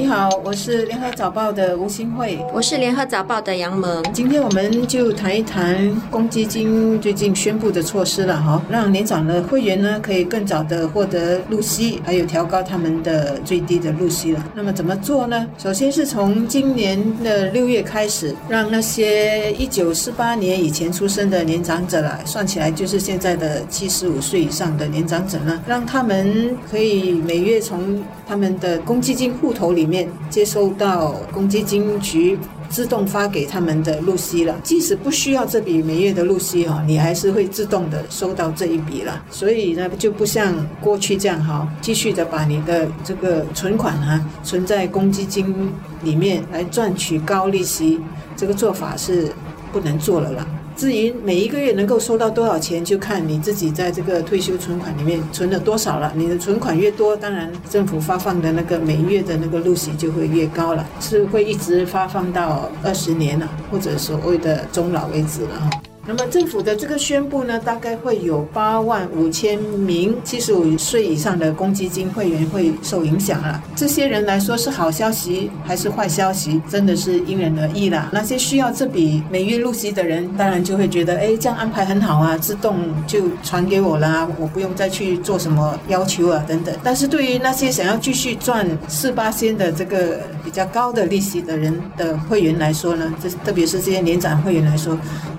你好，我是联合早报的吴新慧，我是联合早报的杨萌。今天我们就谈一谈公积金最近宣布的措施了哈，让年长的会员呢可以更早的获得入息，还有调高他们的最低的入息了。那么怎么做呢？首先是从今年的六月开始，让那些一九四八年以前出生的年长者了，算起来就是现在的七十五岁以上的年长者呢，让他们可以每月从他们的公积金户头里面接收到公积金局自动发给他们的利息了。即使不需要这笔每月的利息哈，你还是会自动的收到这一笔了。所以呢，就不像过去这样哈，继续的把你的这个存款啊存在公积金里面来赚取高利息，这个做法是不能做了啦。至于每一个月能够收到多少钱，就看你自己在这个退休存款里面存了多少了。你的存款越多，当然政府发放的那个每月的那个利息就会越高了，是会一直发放到二十年了，或者所谓的终老为止了哈。那么政府的这个宣布呢，大概会有八万五千名七十五岁以上的公积金会员会受影响了。这些人来说是好消息还是坏消息，真的是因人而异啦。那些需要这笔每月入息的人，当然就会觉得，哎，这样安排很好啊，自动就传给我啦，我不用再去做什么要求啊等等。但是对于那些想要继续赚四八仙的这个比较高的利息的人的会员来说呢，这特别是这些年长会员来说，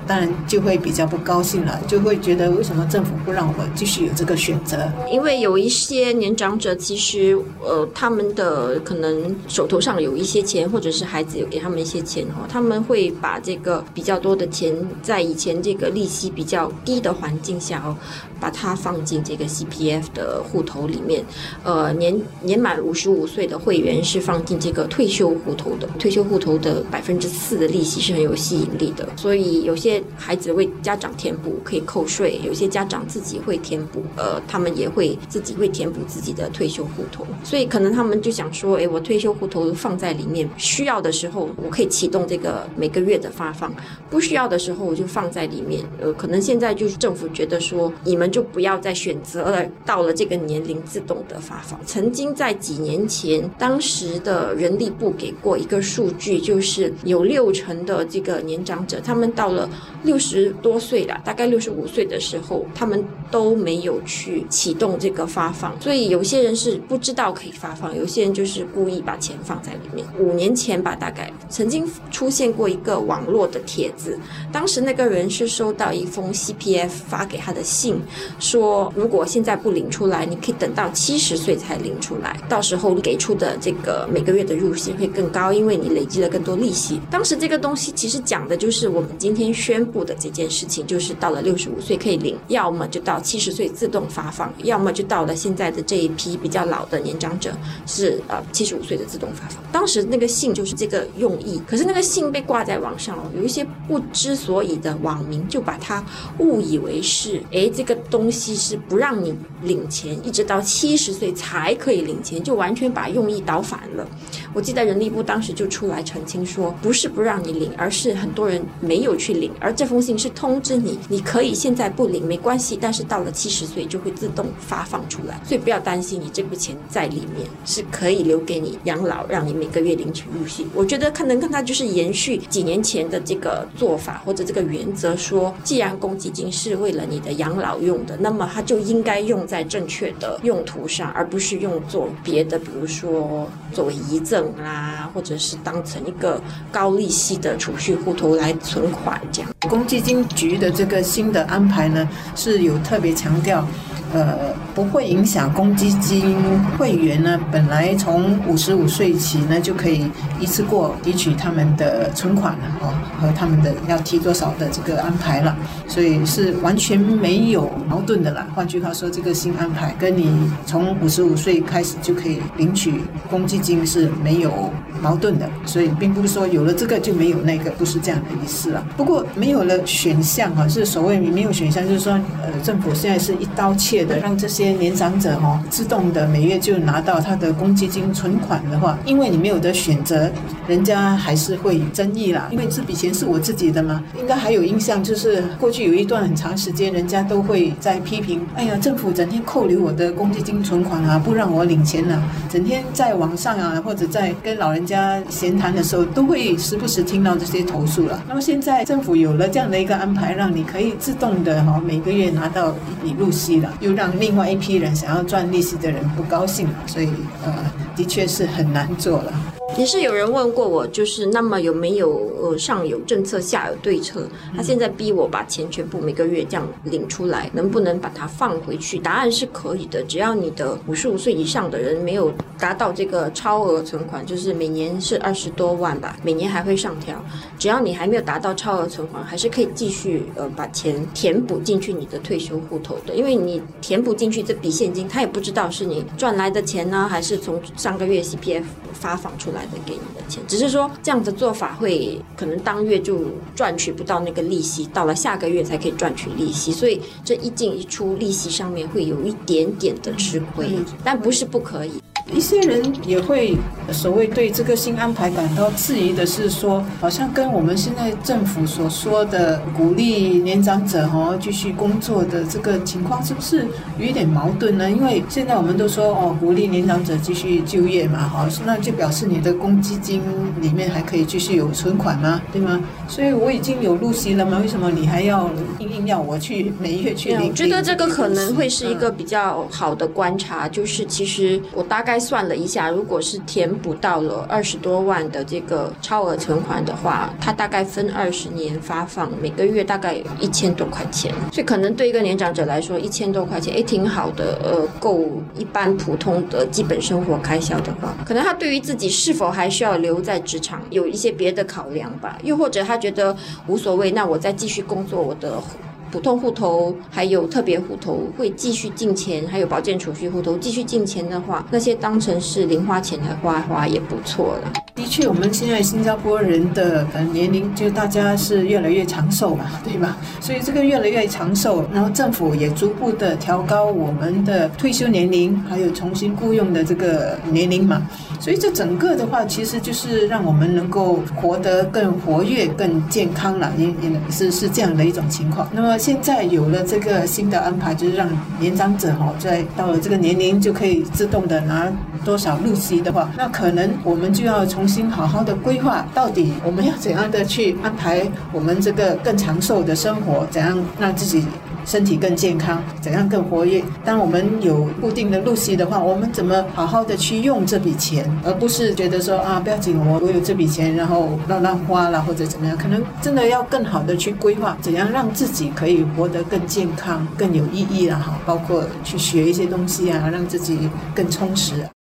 当然就会比较不高兴了，就会觉得为什么政府不让我继续有这个选择？因为有一些年长者，其实呃，他们的可能手头上有一些钱，或者是孩子有给他们一些钱哈，他们会把这个比较多的钱，在以前这个利息比较低的环境下哦，把它放进这个 CPF 的户头里面。呃，年年满五十五岁的会员是放进这个退休户头的，退休户头的百分之四的利息是很有吸引力的，所以有些孩子为家长填补可以扣税，有些家长自己会填补，呃，他们也会自己会填补自己的退休户头，所以可能他们就想说，哎，我退休户头放在里面，需要的时候我可以启动这个每个月的发放，不需要的时候我就放在里面。呃，可能现在就是政府觉得说，你们就不要再选择了，到了这个年龄自动的发放。曾经在几年前，当时的人力部给过一个数据，就是有六成的这个年长者，他们到了六十多岁了，大概六十五岁的时候，他们都没有去启动这个发放，所以有些人是不知道可以发放，有些人就是故意把钱放在里面。五年前吧，大概曾经出现过一个网络的帖子，当时那个人是收到一封 CPF 发给他的信，说如果现在不领出来，你可以等到七十岁才领出来，到时候给出的这个每个月的入息会更高，因为你累积了更多利息。当时这个东西其实讲的就是我们今天宣宣布的这件事情，就是到了六十五岁可以领，要么就到七十岁自动发放，要么就到了现在的这一批比较老的年长者是呃七十五岁的自动发放。当时那个信就是这个用意，可是那个信被挂在网上了，有一些不知所以的网民就把它误以为是，诶，这个东西是不让你领钱，一直到七十岁才可以领钱，就完全把用意倒反了。我记得人力部当时就出来澄清说，不是不让你领，而是很多人没有去领，而这封信是通知你，你可以现在不领没关系，但是到了七十岁就会自动发放出来，所以不要担心，你这笔钱在里面是可以留给你养老，让你每个月领取入息。我觉得可能看他就是延续几年前的这个做法或者这个原则，说既然公积金是为了你的养老用的，那么它就应该用在正确的用途上，而不是用作别的，比如说作为遗赠啦，或者是当成一个高利息的储蓄户头来存款这样。公积金局的这个新的安排呢，是有特别强调，呃，不会影响公积金会员呢，本来从五十五岁起呢就可以一次过提取他们的存款了哦，和他们的要提多少的这个安排了，所以是完全没有矛盾的啦。换句话说，这个新安排跟你从五十五岁开始就可以领取公积金是没有矛盾的，所以并不是说有了这个就没有那个，不是这样的意思了。不过没有了选项啊，是所谓没有选项，就是说呃，政府现在是一刀切的让这些年长者哈自动的每月就拿到他的公积金存款的话，因为你没有得选择，人家还是会争议啦。因为这笔钱是我自己的嘛，应该还有印象，就是过去有一段很长时间，人家都会在批评，哎呀，政府整天扣留我的公积金存款啊，不让我领钱了，整天在网上啊，或者在跟老人家闲谈的时候，都会时不时听到这些投诉了。那么现在政府有了这样的一个安排，让你可以自动的哈每个月拿到一笔入息了，就让另外一批人想要赚利息的人不高兴了，所以呃，的确是很难做了。也是有人问过我，就是那么有没有呃上有政策下有对策？他现在逼我把钱全部每个月这样领出来，能不能把它放回去？答案是可以的，只要你的五十五岁以上的人没有达到这个超额存款，就是每年是二十多万吧，每年还会上调。只要你还没有达到超额存款，还是可以继续呃把钱填补进去你的退休户头的，因为你填补进去这笔现金，他也不知道是你赚来的钱呢，还是从上个月 CPF 发放出来的。给你的钱，只是说这样的做法会可能当月就赚取不到那个利息，到了下个月才可以赚取利息，所以这一进一出利息上面会有一点点的吃亏，但不是不可以。一些人也会所谓对这个新安排感到质疑的是说，好像跟我们现在政府所说的鼓励年长者哦继续工作的这个情况是不是有一点矛盾呢？因为现在我们都说哦，鼓励年长者继续就业嘛，好，那就表示你的公积金里面还可以继续有存款吗？对吗？所以我已经有入息了嘛，为什么你还要硬硬要我去每月去领？我觉得这个可能会是一个比较好的观察，就是其实我大概。算了一下，如果是填补到了二十多万的这个超额存款的话，它大概分二十年发放，每个月大概一千多块钱，所以可能对一个年长者来说，一千多块钱也挺好的，呃，够一般普通的基本生活开销的话，可能他对于自己是否还需要留在职场有一些别的考量吧，又或者他觉得无所谓，那我再继续工作，我的。普通户头还有特别户头会继续进钱，还有保健储蓄户头继续进钱的话，那些当成是零花钱来花花也不错了。的确，我们现在新加坡人的呃年龄就大家是越来越长寿嘛，对吧？所以这个越来越长寿，然后政府也逐步的调高我们的退休年龄，还有重新雇佣的这个年龄嘛。所以这整个的话，其实就是让我们能够活得更活跃、更健康了，也也是是这样的一种情况。那么现在有了这个新的安排，就是让年长者哈，在到了这个年龄就可以自动的拿多少利息的话，那可能我们就要重新好好的规划，到底我们要怎样的去安排我们这个更长寿的生活，怎样让自己。身体更健康，怎样更活跃？当我们有固定的入息的话，我们怎么好好的去用这笔钱，而不是觉得说啊，不要紧，我我有这笔钱，然后乱乱花了或者怎么样？可能真的要更好的去规划，怎样让自己可以活得更健康、更有意义了哈。包括去学一些东西啊，让自己更充实。